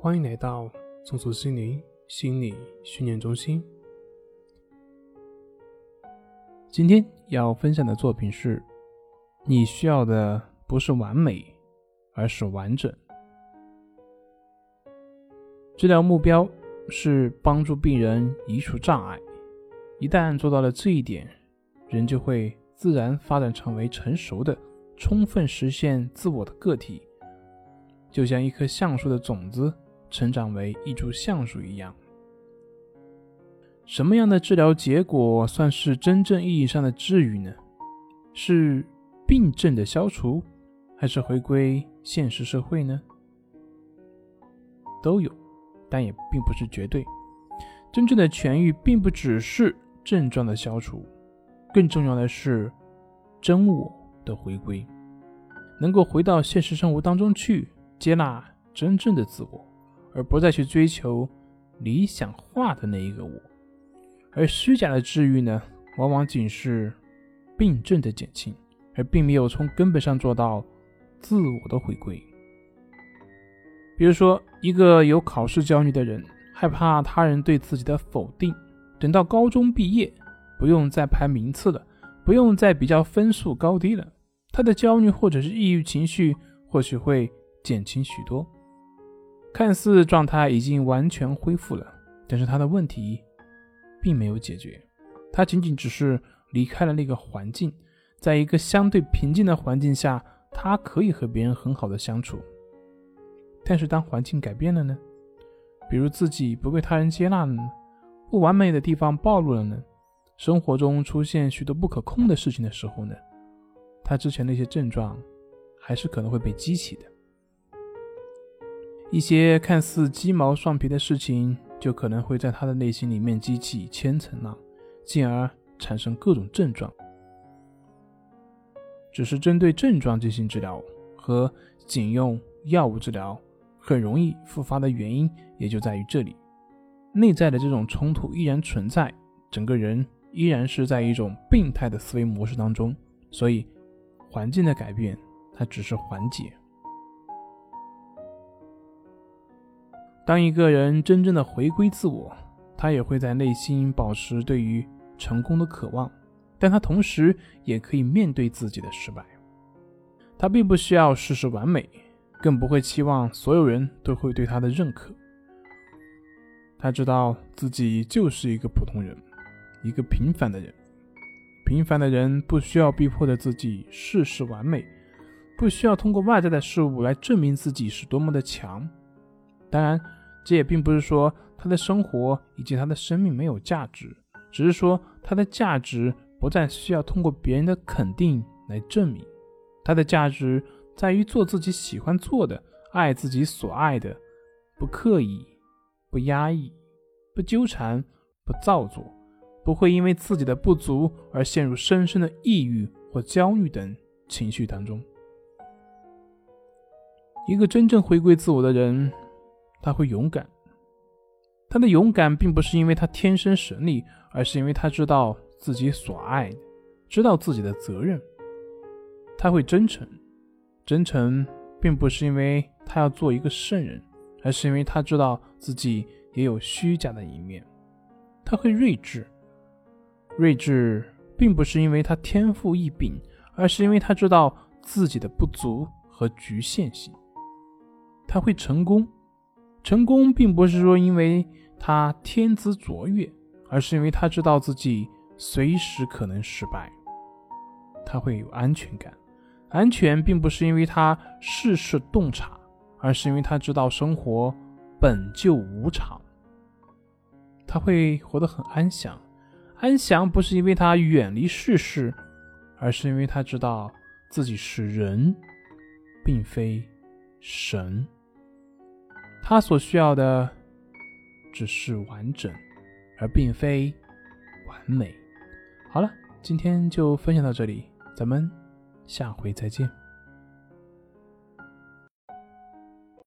欢迎来到松鼠心灵心理训练中心。今天要分享的作品是：你需要的不是完美，而是完整。治疗目标是帮助病人移除障碍。一旦做到了这一点，人就会自然发展成为成熟的、充分实现自我的个体，就像一棵橡树的种子成长为一株橡树一样。什么样的治疗结果算是真正意义上的治愈呢？是病症的消除，还是回归现实社会呢？都有，但也并不是绝对。真正的痊愈，并不只是症状的消除。更重要的是，真我的回归，能够回到现实生活当中去，接纳真正的自我，而不再去追求理想化的那一个我。而虚假的治愈呢，往往仅是病症的减轻，而并没有从根本上做到自我的回归。比如说，一个有考试焦虑的人，害怕他人对自己的否定，等到高中毕业。不用再排名次了，不用再比较分数高低了，他的焦虑或者是抑郁情绪或许会减轻许多。看似状态已经完全恢复了，但是他的问题并没有解决，他仅仅只是离开了那个环境，在一个相对平静的环境下，他可以和别人很好的相处。但是当环境改变了呢？比如自己不被他人接纳了呢？不完美的地方暴露了呢？生活中出现许多不可控的事情的时候呢，他之前那些症状还是可能会被激起的。一些看似鸡毛蒜皮的事情，就可能会在他的内心里面激起千层浪，进而产生各种症状。只是针对症状进行治疗和仅用药物治疗，很容易复发的原因也就在于这里，内在的这种冲突依然存在，整个人。依然是在一种病态的思维模式当中，所以环境的改变它只是缓解。当一个人真正的回归自我，他也会在内心保持对于成功的渴望，但他同时也可以面对自己的失败。他并不需要事事完美，更不会期望所有人都会对他的认可。他知道自己就是一个普通人。一个平凡的人，平凡的人不需要逼迫着自己事事完美，不需要通过外在的事物来证明自己是多么的强。当然，这也并不是说他的生活以及他的生命没有价值，只是说他的价值不再需要通过别人的肯定来证明。他的价值在于做自己喜欢做的，爱自己所爱的，不刻意，不压抑，不纠缠，不造作。不会因为自己的不足而陷入深深的抑郁或焦虑等情绪当中。一个真正回归自我的人，他会勇敢。他的勇敢并不是因为他天生神力，而是因为他知道自己所爱，知道自己的责任。他会真诚，真诚并不是因为他要做一个圣人，而是因为他知道自己也有虚假的一面。他会睿智。睿智并不是因为他天赋异禀，而是因为他知道自己的不足和局限性。他会成功，成功并不是说因为他天资卓越，而是因为他知道自己随时可能失败。他会有安全感，安全并不是因为他事事洞察，而是因为他知道生活本就无常。他会活得很安详。安详不是因为他远离世事，而是因为他知道自己是人，并非神。他所需要的只是完整，而并非完美。好了，今天就分享到这里，咱们下回再见。